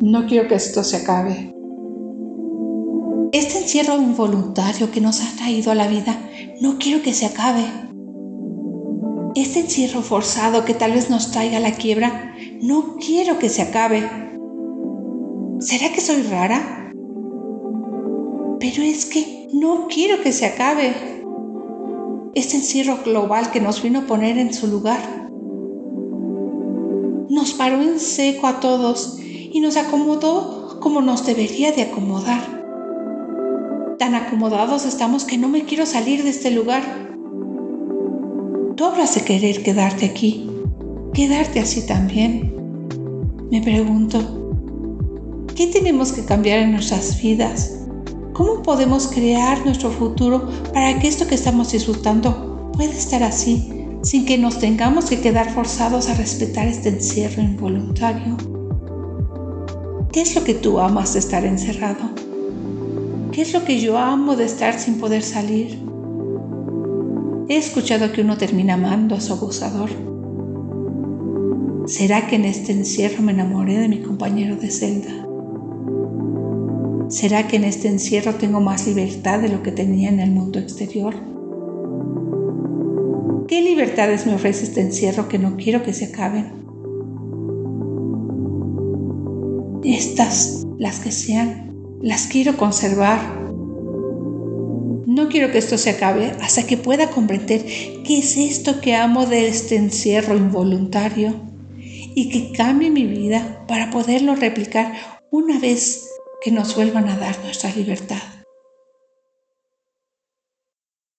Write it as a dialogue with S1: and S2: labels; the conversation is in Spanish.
S1: No quiero que esto se acabe.
S2: Este encierro involuntario que nos ha traído a la vida, no quiero que se acabe. Este encierro forzado que tal vez nos traiga a la quiebra, no quiero que se acabe. ¿Será que soy rara? Pero es que no quiero que se acabe. Este encierro global que nos vino a poner en su lugar. Nos paró en seco a todos y nos acomodó como nos debería de acomodar. Tan acomodados estamos que no me quiero salir de este lugar tú hablas de querer quedarte aquí, quedarte así también. Me pregunto, ¿qué tenemos que cambiar en nuestras vidas? ¿Cómo podemos crear nuestro futuro para que esto que estamos disfrutando pueda estar así, sin que nos tengamos que quedar forzados a respetar este encierro involuntario? ¿Qué es lo que tú amas de estar encerrado? ¿Qué es lo que yo amo de estar sin poder salir? He escuchado que uno termina amando a su abusador. ¿Será que en este encierro me enamoré de mi compañero de celda? ¿Será que en este encierro tengo más libertad de lo que tenía en el mundo exterior? ¿Qué libertades me ofrece este encierro que no quiero que se acaben? Estas, las que sean, las quiero conservar no quiero que esto se acabe hasta que pueda comprender qué es esto que amo de este encierro involuntario y que cambie mi vida para poderlo replicar una vez que nos vuelvan a dar nuestra libertad.